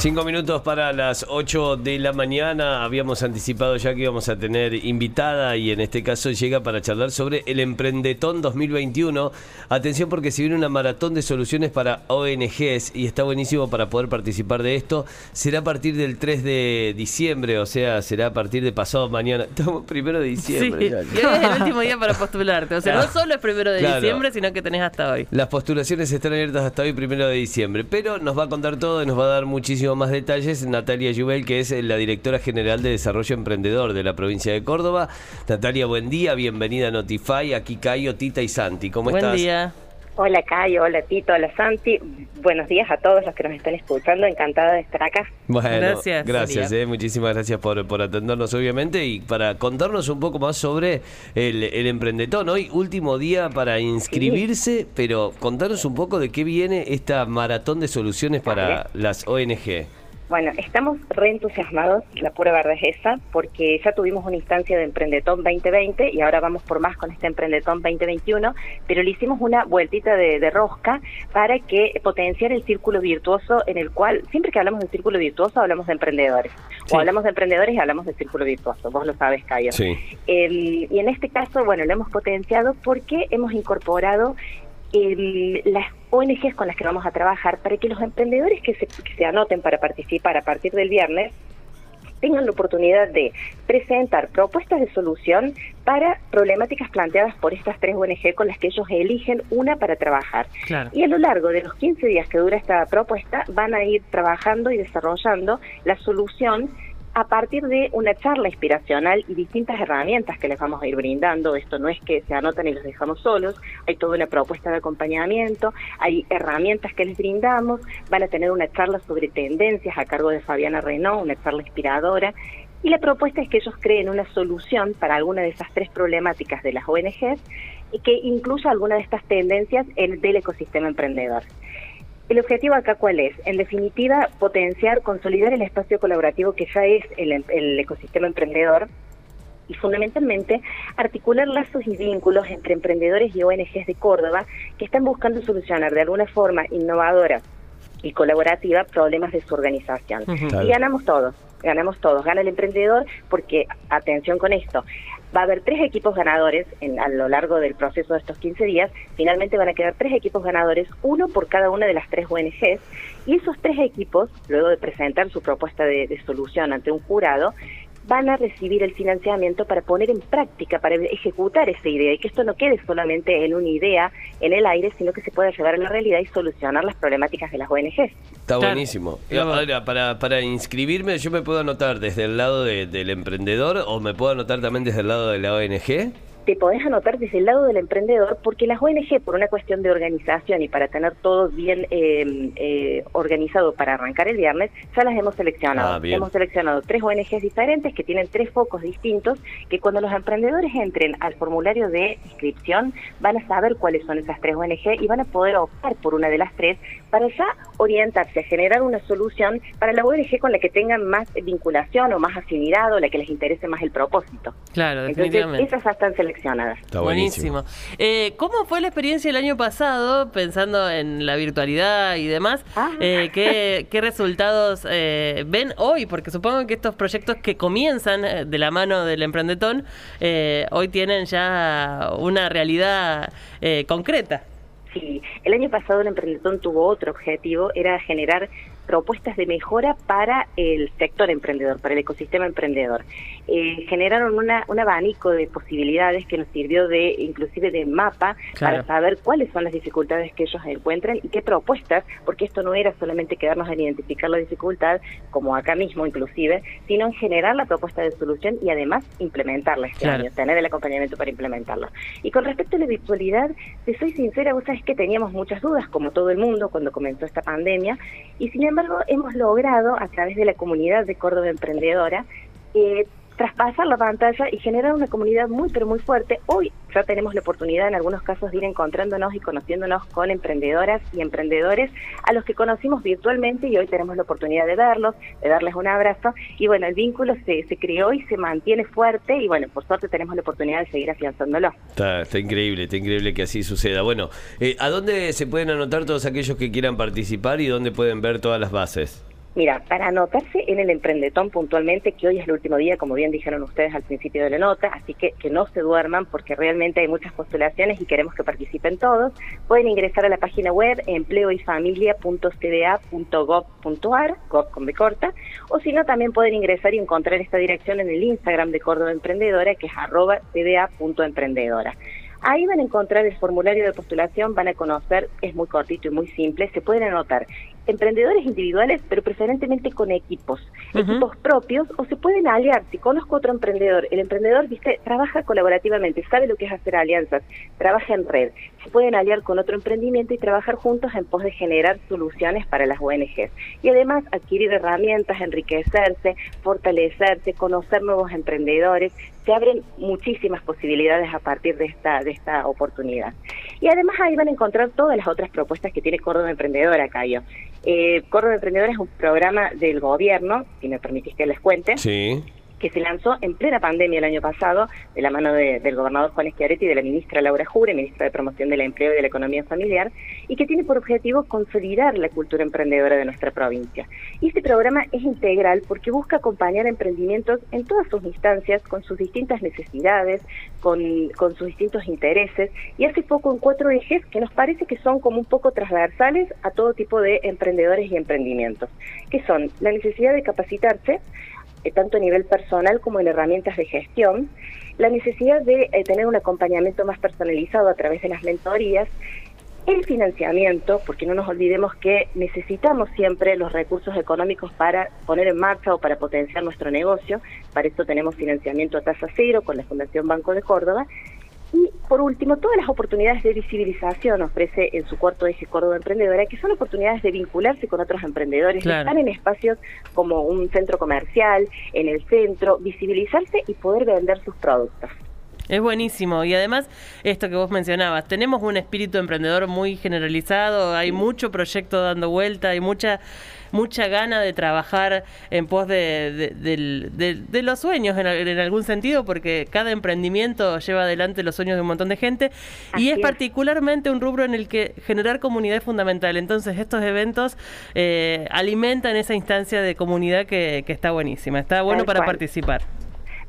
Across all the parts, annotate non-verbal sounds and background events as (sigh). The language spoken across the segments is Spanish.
Cinco minutos para las 8 de la mañana. Habíamos anticipado ya que íbamos a tener invitada y en este caso llega para charlar sobre el Emprendetón 2021. Atención porque si viene una maratón de soluciones para ONGs y está buenísimo para poder participar de esto, será a partir del 3 de diciembre, o sea, será a partir de pasado mañana. (laughs) Estamos primero de diciembre. Sí, y hoy es el último día para postularte. O sea, no solo es primero de Claro. diciembre, sino que tenés hasta hoy. Las postulaciones están abiertas hasta hoy, primero de diciembre, pero nos va a contar todo y nos va a dar muchísimo más detalles Natalia Yubel, que es la directora general de Desarrollo Emprendedor de la provincia de Córdoba. Natalia, buen día, bienvenida a Notify, aquí Cayo, Tita y Santi. ¿Cómo Buen estás? día. Hola Cayo, hola Tito, hola Santi. Buenos días a todos los que nos están escuchando. Encantada de estar acá. Bueno, Gracias, gracias, eh, muchísimas gracias por, por atendernos obviamente y para contarnos un poco más sobre el, el emprendetón. Hoy último día para inscribirse, pero contanos un poco de qué viene esta maratón de soluciones para las ONG. Bueno, estamos reentusiasmados, la pura verdad es esa, porque ya tuvimos una instancia de Emprendetón 2020 y ahora vamos por más con este Emprendetón 2021, pero le hicimos una vueltita de, de rosca para que potenciar el círculo virtuoso en el cual, siempre que hablamos del círculo virtuoso, hablamos de emprendedores. Sí. O hablamos de emprendedores y hablamos del círculo virtuoso, vos lo sabes, Cayo. Sí. El- y en este caso, bueno, lo hemos potenciado porque hemos incorporado el- las ONGs con las que vamos a trabajar para que los emprendedores que se, que se anoten para participar a partir del viernes tengan la oportunidad de presentar propuestas de solución para problemáticas planteadas por estas tres ONG con las que ellos eligen una para trabajar. Claro. Y a lo largo de los 15 días que dura esta propuesta van a ir trabajando y desarrollando la solución a partir de una charla inspiracional y distintas herramientas que les vamos a ir brindando. Esto no es que se anotan y los dejamos solos, hay toda una propuesta de acompañamiento, hay herramientas que les brindamos, van a tener una charla sobre tendencias a cargo de Fabiana Renault, una charla inspiradora. Y la propuesta es que ellos creen una solución para alguna de esas tres problemáticas de las ONGs y que incluya alguna de estas tendencias en, del ecosistema emprendedor. El objetivo acá cuál es? En definitiva, potenciar, consolidar el espacio colaborativo que ya es el, el ecosistema emprendedor y fundamentalmente articular lazos y vínculos entre emprendedores y ONGs de Córdoba que están buscando solucionar de alguna forma innovadora y colaborativa problemas de su organización. Y ganamos todos, ganamos todos. Gana el emprendedor porque, atención con esto, va a haber tres equipos ganadores en, a lo largo del proceso de estos 15 días. Finalmente van a quedar tres equipos ganadores, uno por cada una de las tres ONGs. Y esos tres equipos, luego de presentar su propuesta de, de solución ante un jurado, van a recibir el financiamiento para poner en práctica, para ejecutar esa idea y que esto no quede solamente en una idea en el aire, sino que se pueda llevar a la realidad y solucionar las problemáticas de las ONGs. Está buenísimo. Ahora, para, para inscribirme, ¿yo me puedo anotar desde el lado de- del emprendedor o me puedo anotar también desde el lado de la ONG? Te podés anotar desde el lado del emprendedor porque las ONG, por una cuestión de organización y para tener todo bien eh, eh, organizado para arrancar el viernes, ya las hemos seleccionado. Ah, hemos seleccionado tres ONGs diferentes que tienen tres focos distintos que cuando los emprendedores entren al formulario de inscripción van a saber cuáles son esas tres ONG y van a poder optar por una de las tres para ya orientarse a generar una solución para la ONG con la que tengan más vinculación o más afinidad o la que les interese más el propósito. Claro, Entonces, definitivamente. esas ya están seleccionadas. Está Buenísimo. Eh, ¿Cómo fue la experiencia el año pasado, pensando en la virtualidad y demás? Ah. Eh, ¿qué, qué resultados eh, ven hoy? Porque supongo que estos proyectos que comienzan eh, de la mano del emprendetón, eh, hoy tienen ya una realidad eh, concreta. Sí, el año pasado el Emprendetón tuvo otro objetivo, era generar propuestas de mejora para el sector emprendedor, para el ecosistema emprendedor. Eh, generaron una, un abanico de posibilidades que nos sirvió de inclusive de mapa Claro. para saber cuáles son las dificultades que ellos encuentran y qué propuestas, porque esto no era solamente quedarnos en identificar la dificultad, como acá mismo inclusive, sino en generar la propuesta de solución y además implementarla este Claro. año, tener el acompañamiento para implementarla. Y con respecto a la virtualidad, te soy sincera, vos sabés que teníamos muchas dudas, como todo el mundo, cuando comenzó esta pandemia, y sin embargo hemos logrado, a través de la comunidad de Córdoba Emprendedora, eh, traspasar la pantalla y generar una comunidad muy, pero muy fuerte. Hoy ya tenemos la oportunidad en algunos casos de ir encontrándonos y conociéndonos con emprendedoras y emprendedores a los que conocimos virtualmente y hoy tenemos la oportunidad de verlos, de darles un abrazo. Y bueno, el vínculo se, se creó y se mantiene fuerte y bueno, por suerte tenemos la oportunidad de seguir afianzándolo. Está, está increíble, está increíble que así suceda. Bueno, eh, ¿a dónde se pueden anotar todos aquellos que quieran participar y dónde pueden ver todas las bases? Mira, para anotarse en el Emprendetón puntualmente, que hoy es el último día, como bien dijeron ustedes al principio de la nota, así que que no se duerman porque realmente hay muchas postulaciones y queremos que participen todos, pueden ingresar a la página web empleoyfamilia.cda.gov.ar, gov con B corta, o si no, también pueden ingresar y encontrar esta dirección en el Instagram de Córdoba Emprendedora, que es arroba cda.emprendedora. Ahí van a encontrar el formulario de postulación, van a conocer, es muy cortito y muy simple, se pueden anotar emprendedores individuales, pero preferentemente con equipos, equipos propios, o se pueden aliar. Si conozco otro emprendedor, el emprendedor, viste, trabaja colaborativamente, sabe lo que es hacer alianzas, trabaja en red. Se pueden aliar con otro emprendimiento y trabajar juntos en pos de generar soluciones para las ONGs. Y además adquirir herramientas, enriquecerse, fortalecerse, conocer nuevos emprendedores. Se abren muchísimas posibilidades a partir de esta, de esta oportunidad. Y además ahí van a encontrar todas las otras propuestas que tiene Córdoba Emprendedora, Cayo. Eh, Córdoba Emprendedora es un programa del gobierno, si me permitís que les cuente. Sí que se lanzó en plena pandemia el año pasado, de la mano del gobernador Juan Schiaretti y de la ministra Laura Jure, ministra de Promoción del Empleo y de la Economía Familiar, y que tiene por objetivo consolidar la cultura emprendedora de nuestra provincia. Y este programa es integral porque busca acompañar emprendimientos en todas sus instancias, con sus distintas necesidades, con, sus distintos intereses, y hace poco en cuatro ejes que nos parece que son como un poco transversales a todo tipo de emprendedores y emprendimientos, que son la necesidad de capacitarse, tanto a nivel personal como en herramientas de gestión, la necesidad de eh, tener un acompañamiento más personalizado a través de las mentorías, el financiamiento, porque no nos olvidemos que necesitamos siempre los recursos económicos para poner en marcha o para potenciar nuestro negocio, para esto tenemos financiamiento a tasa cero con la Fundación Banco de Córdoba, y por último, todas las oportunidades de visibilización ofrece en su cuarto eje Córdoba Emprendedora, que son oportunidades de vincularse con otros emprendedores, están en espacios como un centro comercial, en el centro, visibilizarse y poder vender sus productos. Es buenísimo. Y además, esto que vos mencionabas, tenemos un espíritu emprendedor muy generalizado, hay mucho proyecto dando vuelta, hay mucha mucha gana de trabajar en pos de, los sueños en, algún sentido, porque cada emprendimiento lleva adelante los sueños de un montón de gente y es, particularmente un rubro en el que generar comunidad es fundamental. Entonces estos eventos eh, alimentan esa instancia de comunidad que, está buenísima, está bueno para participar.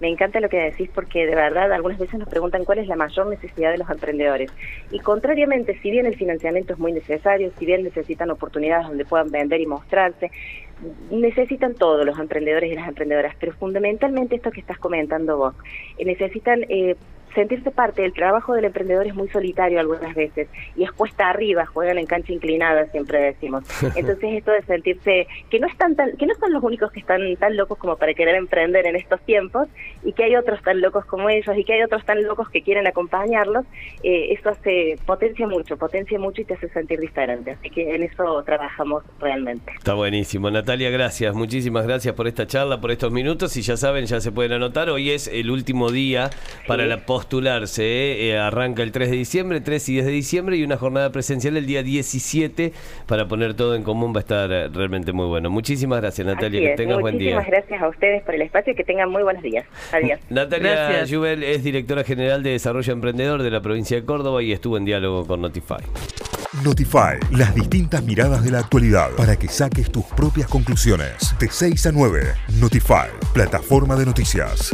Me encanta lo que decís porque de verdad algunas veces nos preguntan cuál es la mayor necesidad de los emprendedores. Y contrariamente, si bien el financiamiento es muy necesario, si bien necesitan oportunidades donde puedan vender y mostrarse, necesitan todos los emprendedores y las emprendedoras, pero fundamentalmente esto que estás comentando vos, eh, necesitan eh, sentirse parte del trabajo del emprendedor es muy solitario algunas veces y es cuesta arriba, juegan en cancha inclinada, siempre decimos. (laughs) Entonces esto de sentirse que no están tan, que no son los únicos que están tan locos como para querer emprender en estos tiempos y que hay otros tan locos como ellos y que hay otros tan locos que quieren acompañarlos, eh, eso hace potencia mucho, potencia mucho y te hace sentir diferente. Así que en eso trabajamos realmente. Está buenísimo, Natalia, gracias, muchísimas gracias por esta charla, por estos minutos y ya saben, ya se pueden anotar. Hoy es el último día para la postularse. ¿eh? Eh, arranca el 3 de diciembre, 3 y 10 de diciembre y una jornada presencial el día 17 para poner todo en común. Va a estar eh, realmente muy bueno. Muchísimas gracias, Natalia. Que tengas buen día. Muchísimas gracias a ustedes por el espacio y que tengan muy buenos días. Adiós. (laughs) Natalia Jubel es directora general de Desarrollo Emprendedor de la provincia de Córdoba y estuvo en diálogo con Notify. Notify, las distintas miradas de la actualidad para que saques tus propias conclusiones. De 6 a 9, Notify, plataforma de noticias.